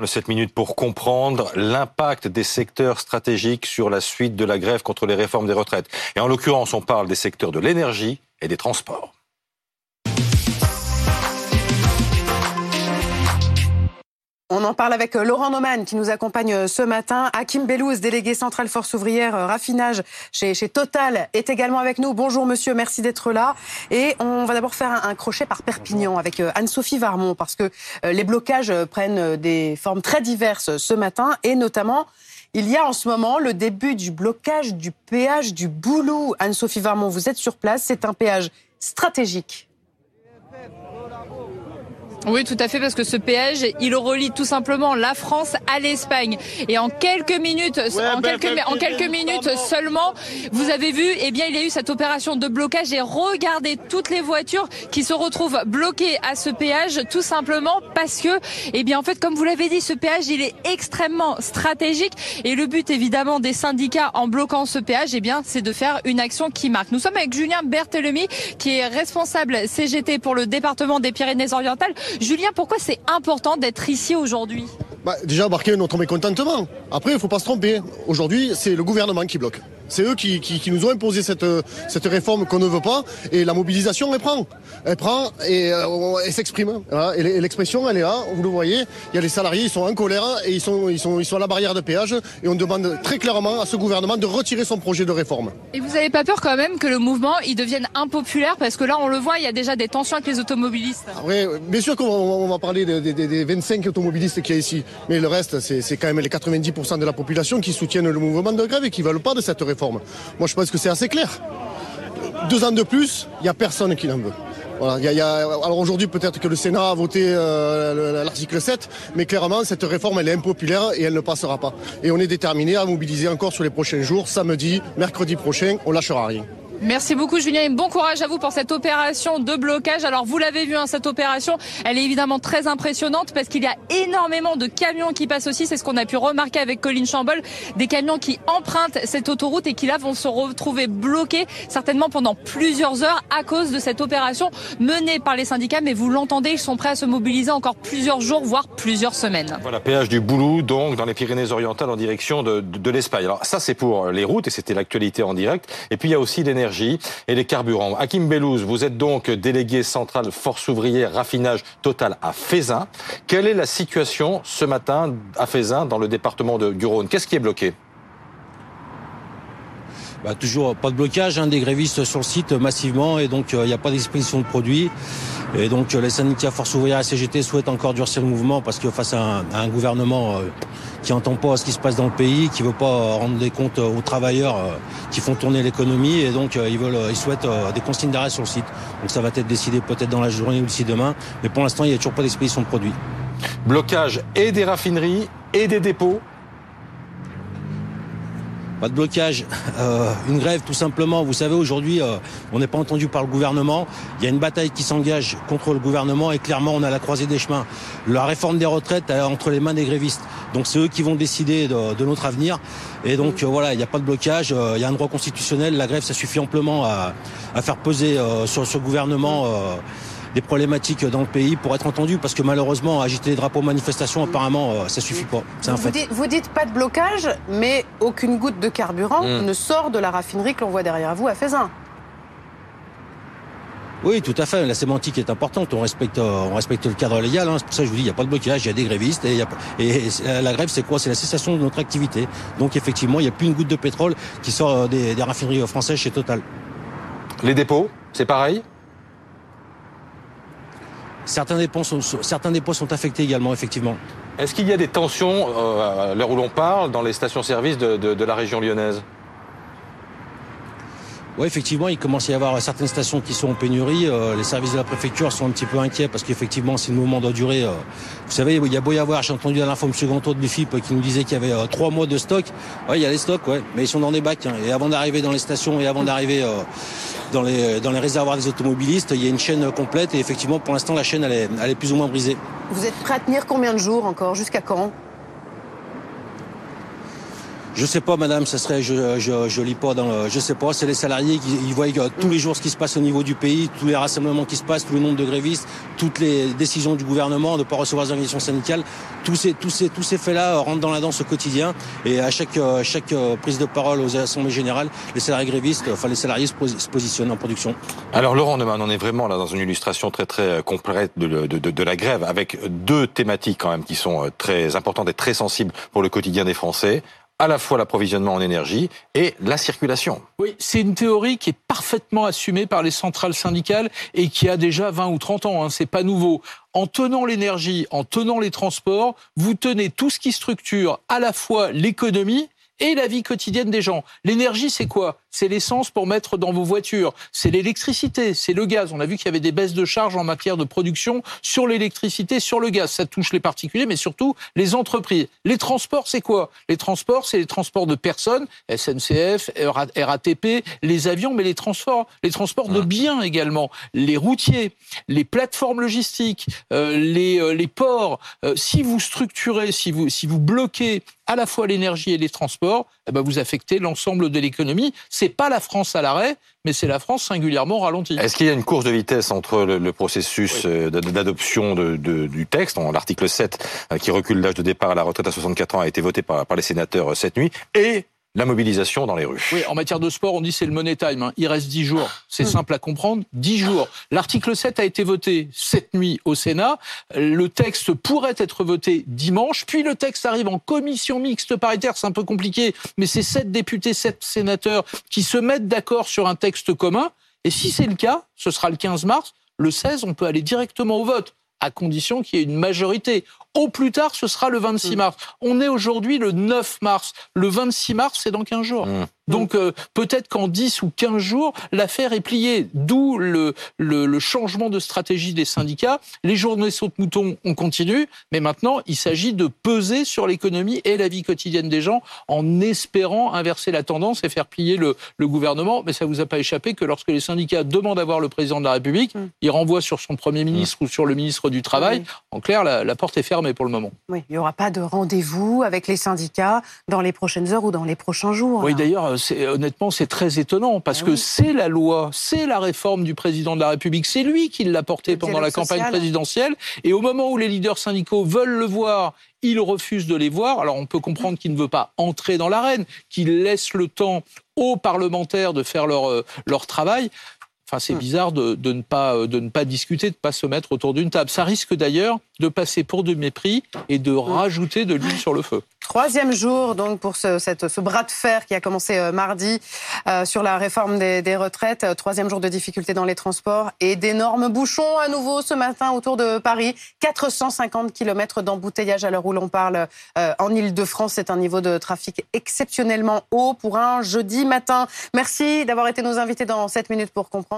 Le 7 minutes pour comprendre l'impact des secteurs stratégiques sur la suite de la grève contre les réformes des retraites. Et en l'occurrence, on parle des secteurs de l'énergie et des transports. On en parle avec euh, Laurent Neumann qui nous accompagne euh, ce matin. Hakim Bellouz, délégué central Force ouvrière euh, raffinage chez, chez, Total, est également avec nous. Bonjour monsieur, merci d'être là. Et on va d'abord faire un, crochet par Perpignan avec Anne-Sophie Varmont parce que les blocages prennent des formes très diverses ce matin et notamment il y a en ce moment le début du blocage du péage du Boulou. Anne-Sophie Varmont, vous êtes sur place. C'est un péage stratégique oui, tout à fait, parce que ce péage, il relie tout simplement la France à l'Espagne. Et en quelques minutes, en, quelques, en quelques minutes seulement, vous avez vu, eh bien, il y a eu cette opération de blocage et regardez toutes les voitures qui se retrouvent bloquées à ce péage, tout simplement parce que, eh bien, en fait, comme vous l'avez dit, ce péage, il est extrêmement stratégique. Et le but, évidemment, des syndicats en bloquant ce péage, eh bien, c'est de faire une action qui marque. Nous sommes avec Julien Berthelemy, qui est responsable CGT pour le département des Pyrénées-Orientales. Julien, pourquoi c'est important d'être ici aujourd'hui? Bah, Déjà, marquer notre mécontentement. Après, il ne faut pas se tromper. Aujourd'hui, c'est le gouvernement qui bloque. C'est eux qui, nous ont imposé cette, cette réforme qu'on ne veut pas. Et la mobilisation, elle prend. Elle prend et euh, elle s'exprime. Et l'expression, elle est là. Vous le voyez. Il y a les salariés, ils sont en colère et ils sont, ils sont, ils sont à la barrière de péage. Et on demande très clairement à ce gouvernement de retirer son projet de réforme. Et vous n'avez pas peur quand même que le mouvement, il devienne impopulaire? Parce que là, on le voit, il y a déjà des tensions avec les automobilistes. Ah oui, bien sûr qu'on va, parler des, 25 automobilistes qu'il y a ici. Mais le reste, c'est quand même les 90% de la population qui soutiennent le mouvement de grève et qui ne veulent pas de cette réforme. Moi, je pense que c'est assez clair. Deux ans de plus, il n'y a personne qui n'en veut. alors aujourd'hui, peut-être que le Sénat a voté euh, l'article 7, mais clairement, cette réforme, elle est impopulaire et elle ne passera pas. Et on est déterminé à mobiliser encore sur les prochains jours, samedi, mercredi prochain, on lâchera rien. Merci beaucoup Julien et bon courage à vous pour cette opération de blocage. Alors vous l'avez vu, hein, cette opération, elle est évidemment très impressionnante parce qu'il y a énormément de camions qui passent aussi. C'est ce qu'on a pu remarquer avec Colline Chambol, des camions qui empruntent cette autoroute et qui là vont se retrouver bloqués certainement pendant plusieurs heures à cause de cette opération menée par les syndicats. Mais vous l'entendez, ils sont prêts à se mobiliser encore plusieurs jours, voire plusieurs semaines. Voilà, péage du Boulou, donc dans les Pyrénées-Orientales en direction de, de l'Espagne. Alors ça c'est pour les routes et c'était l'actualité en direct. Et puis il y a aussi l'énergie et les carburants. Hakim Bellouz, vous êtes donc délégué central force ouvrière raffinage total à Fézin. Quelle est la situation ce matin à Fézin dans le département de, du Rhône? Qu'est-ce qui est bloqué? Bah, toujours pas de blocage, hein, des grévistes sur le site massivement et donc il euh, n'y a pas d'exposition de produits. Et donc euh, les syndicats Force ouvrière et CGT souhaitent encore durcir le mouvement parce que face à un, gouvernement euh, qui n'entend pas ce qui se passe dans le pays, qui veut pas rendre des comptes aux travailleurs qui font tourner l'économie et donc ils veulent, ils souhaitent des consignes d'arrêt sur le site. Donc ça va être décidé peut-être dans la journée ou d'ici demain, mais pour l'instant il n'y a toujours pas d'exposition de produits. Blocage et des raffineries et des dépôts pas de blocage, euh, une grève tout simplement. Vous savez, aujourd'hui, euh, on n'est pas entendu par le gouvernement. Il y a une bataille qui s'engage contre le gouvernement et clairement, on a la croisée des chemins. La réforme des retraites est entre les mains des grévistes. Donc c'est eux qui vont décider de, notre avenir. Et donc euh, voilà, il n'y a pas de blocage. Il y a un droit constitutionnel. La grève, ça suffit amplement à, à faire peser sur ce gouvernement des problématiques dans le pays pour être entendu parce que malheureusement agiter les drapeaux manifestations apparemment euh, ça suffit pas. C'est un vous, fait. Dites, vous dites pas de blocage mais aucune goutte de carburant hmm. ne sort de la raffinerie que l'on voit derrière vous à Faisin. Oui, tout à fait. La sémantique est importante. On respecte, euh, on respecte le cadre légal. Hein. C'est pour ça que je vous dis, il n'y a pas de blocage, il y a des grévistes. Et, et la grève, c'est quoi? C'est la cessation de notre activité. Donc effectivement, il n'y a plus une goutte de pétrole qui sort euh, des, des raffineries françaises chez Total. Les dépôts, c'est pareil? Certains dépôts sont, certains sont affectés également, effectivement. Est-ce qu'il y a des tensions, euh, à l'heure où l'on parle, dans les stations-service de la région lyonnaise? Oui, effectivement, il commence à y avoir certaines stations qui sont en pénurie. Euh, les services de la préfecture sont un petit peu inquiets parce qu'effectivement, si le mouvement doit durer, euh, vous savez, il y a beau y avoir, j'ai entendu à l'info M. Ganto de l'UFIP qui nous disait qu'il y avait euh, trois mois de stock. Oui, il y a les stocks, ouais, mais ils sont dans des bacs. Hein. Et avant d'arriver dans les stations et avant d'arriver dans, les, dans les réservoirs des automobilistes, il y a une chaîne complète et effectivement, pour l'instant, la chaîne, elle est, elle est plus ou moins brisée. Vous êtes prêt à tenir combien de jours encore? Jusqu'à quand? Je sais pas, madame, ça serait, je, je, je lis pas dans le, je sais pas, c'est les salariés qui ils voient tous les jours ce qui se passe au niveau du pays, tous les rassemblements qui se passent, tout le nombre de grévistes, toutes les décisions du gouvernement de ne pas recevoir des organisations syndicales. Tous ces, tous ces, tous ces faits-là rentrent dans la danse au quotidien et à chaque, chaque prise de parole aux assemblées générales, les salariés grévistes, enfin les salariés se, positionnent en production. Alors Laurent Neumann, on est vraiment là dans une illustration très très complète de, de, de, de la grève avec deux thématiques quand même qui sont euh, très importantes et très sensibles pour le quotidien des Français à la fois l'approvisionnement en énergie et la circulation. Oui, c'est une théorie qui est parfaitement assumée par les centrales syndicales et qui a déjà 20 ou 30 ans. Hein, c'est pas nouveau. En tenant l'énergie, en tenant les transports, vous tenez tout ce qui structure à la fois l'économie et la vie quotidienne des gens. L'énergie, c'est quoi? C'est l'essence pour mettre dans vos voitures, c'est l'électricité, c'est le gaz. On a vu qu'il y avait des baisses de charges en matière de production sur l'électricité, sur le gaz. Ça touche les particuliers, mais surtout les entreprises. Les transports, c'est quoi? Les transports, c'est les transports de personnes, SNCF, RATP, les avions, mais les transports, les transports de biens également, les routiers, les plateformes logistiques, euh, les, euh, les ports. Euh, si vous structurez, si vous, si vous bloquez à la fois l'énergie et les transports, eh ben vous affectez l'ensemble de l'économie. C'est pas la France à l'arrêt, mais c'est la France singulièrement ralentie. Est-ce qu'il y a une course de vitesse entre le, processus euh, d'adoption de, du texte, l'article 7, euh, qui recule l'âge de départ à la retraite à 64 ans, a été voté par, par les sénateurs euh, cette nuit, et la mobilisation dans les rues. Oui, en matière de sport, on dit c'est le money time. Hein. Il reste dix jours. C'est hmm. simple à comprendre. Dix jours. L'article 7 a été voté cette nuit au Sénat. Le texte pourrait être voté dimanche. Puis le texte arrive en commission mixte paritaire. C'est un peu compliqué, mais c'est sept députés, sept sénateurs qui se mettent d'accord sur un texte commun. Et si c'est le cas, ce sera le 15 mars. Le 16, on peut aller directement au vote à condition qu'il y ait une majorité. Au plus tard, ce sera le 26 mm. mars. On est aujourd'hui le 9 mars. Le 26 mars, c'est dans 15 jours. Mm. Donc euh, peut-être qu'en 10 ou 15 jours, l'affaire est pliée. D'où le, le, changement de stratégie des syndicats. Les journées sautent moutons, on continue, mais maintenant, il s'agit de peser sur l'économie et la vie quotidienne des gens en espérant inverser la tendance et faire plier le, le gouvernement. Mais ça vous a pas échappé que lorsque les syndicats demandent à voir le président de la République, mm. il renvoie sur son Premier ministre ou sur le ministre du Travail. En clair, la, la porte est fermée pour le moment. Oui, il n'y aura pas de rendez-vous avec les syndicats dans les prochaines heures ou dans les prochains jours. Oui, d'ailleurs, honnêtement, c'est très étonnant parce ah que c'est la loi, c'est la réforme du président de la République, c'est lui qui l'a portée pendant la campagne présidentielle. Et au moment où les leaders syndicaux veulent le voir, il refuse de les voir. Alors on peut comprendre qu'il ne veut pas entrer dans l'arène, qu'il laisse le temps aux parlementaires de faire leur, euh, leur travail. Enfin, c'est hmm. bizarre de, de, ne pas, euh, de ne pas discuter, de ne pas se mettre autour d'une table. Ça risque d'ailleurs de passer pour du mépris et de hmm. rajouter de l'huile sur le feu. Troisième jour donc pour ce, cette, ce bras de fer qui a commencé euh, mardi euh, sur la réforme des, des retraites. troisième jour de difficultés dans les transports et d'énormes bouchons à nouveau ce matin autour de Paris. 450 km d'embouteillage à l'heure où l'on parle en Ile-de-France. C'est un niveau de trafic exceptionnellement haut pour un jeudi matin. Merci d'avoir été nos invités dans 7 minutes pour comprendre.